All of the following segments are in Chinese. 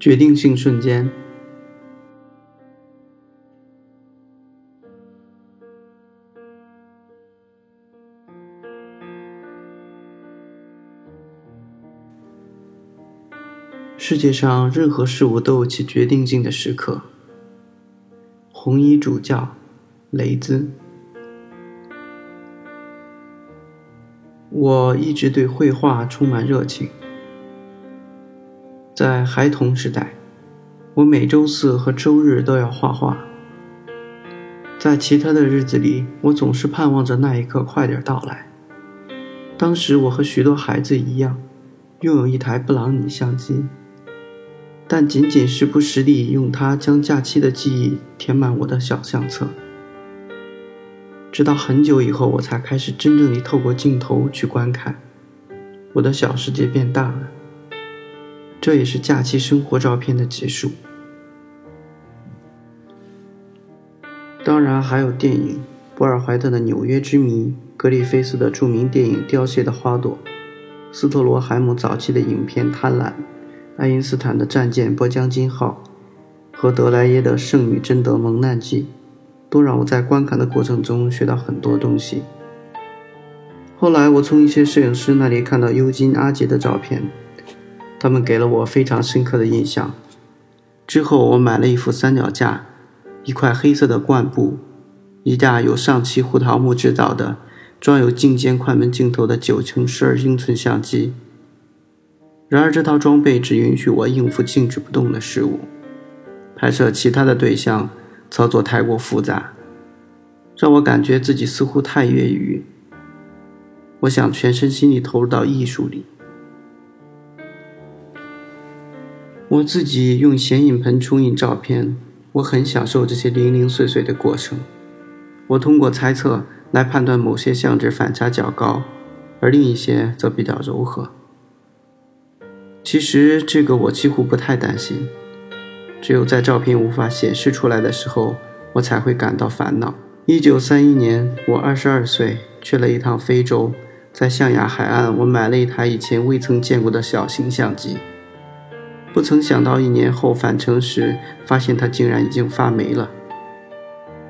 决定性瞬间。世界上任何事物都有其决定性的时刻。红衣主教，雷兹。我一直对绘画充满热情。在孩童时代，我每周四和周日都要画画。在其他的日子里，我总是盼望着那一刻快点到来。当时我和许多孩子一样，拥有一台布朗尼相机，但仅仅时不时地用它将假期的记忆填满我的小相册。直到很久以后，我才开始真正地透过镜头去观看，我的小世界变大了。这也是假期生活照片的结束。当然，还有电影：博尔怀特的《纽约之谜》，格里菲斯的著名电影《凋谢的花朵》，斯特罗海姆早期的影片《贪婪》，爱因斯坦的战舰波江金号，和德莱耶的《圣女贞德蒙难记》，都让我在观看的过程中学到很多东西。后来，我从一些摄影师那里看到尤金·阿杰的照片。他们给了我非常深刻的印象。之后，我买了一副三脚架，一块黑色的罐布，一架由上汽胡桃木制造的、装有镜间快门镜头的九乘十二英寸相机。然而，这套装备只允许我应付静止不动的事物，拍摄其他的对象操作太过复杂，让我感觉自己似乎太业余。我想全身心地投入到艺术里。我自己用显影盆冲印照片，我很享受这些零零碎碎的过程。我通过猜测来判断某些相纸反差较高，而另一些则比较柔和。其实这个我几乎不太担心，只有在照片无法显示出来的时候，我才会感到烦恼。一九三一年，我二十二岁，去了一趟非洲，在象牙海岸，我买了一台以前未曾见过的小型相机。不曾想到，一年后返程时，发现它竟然已经发霉了。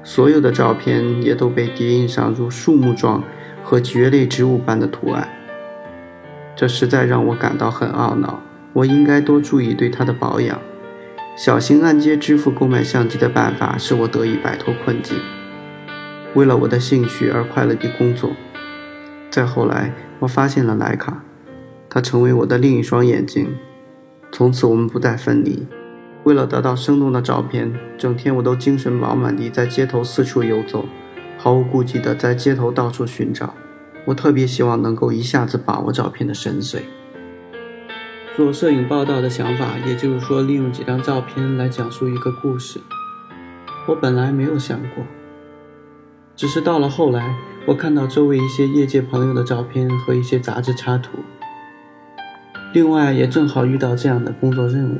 所有的照片也都被叠印上如树木状和蕨类植物般的图案，这实在让我感到很懊恼。我应该多注意对它的保养。小型按揭支付购买相机的办法使我得以摆脱困境，为了我的兴趣而快乐地工作。再后来，我发现了徕卡，它成为我的另一双眼睛。从此我们不再分离。为了得到生动的照片，整天我都精神饱满地在街头四处游走，毫无顾忌地在街头到处寻找。我特别希望能够一下子把握照片的神髓。做摄影报道的想法，也就是说利用几张照片来讲述一个故事，我本来没有想过。只是到了后来，我看到周围一些业界朋友的照片和一些杂志插图。另外，也正好遇到这样的工作任务，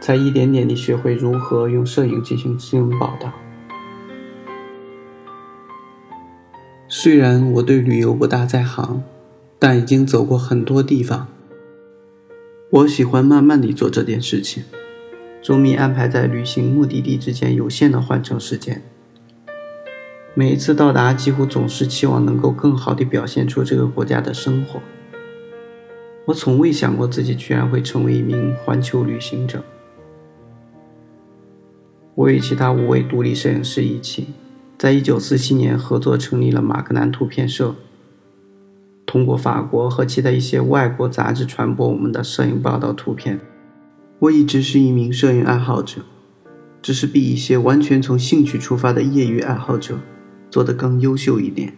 才一点点地学会如何用摄影进行新闻报道。虽然我对旅游不大在行，但已经走过很多地方。我喜欢慢慢地做这件事情，周密安排在旅行目的地之间有限的换乘时间。每一次到达，几乎总是期望能够更好地表现出这个国家的生活。我从未想过自己居然会成为一名环球旅行者。我与其他五位独立摄影师一起，在1947年合作成立了马格南图片社，通过法国和其他一些外国杂志传播我们的摄影报道图片。我一直是一名摄影爱好者，只是比一些完全从兴趣出发的业余爱好者做得更优秀一点。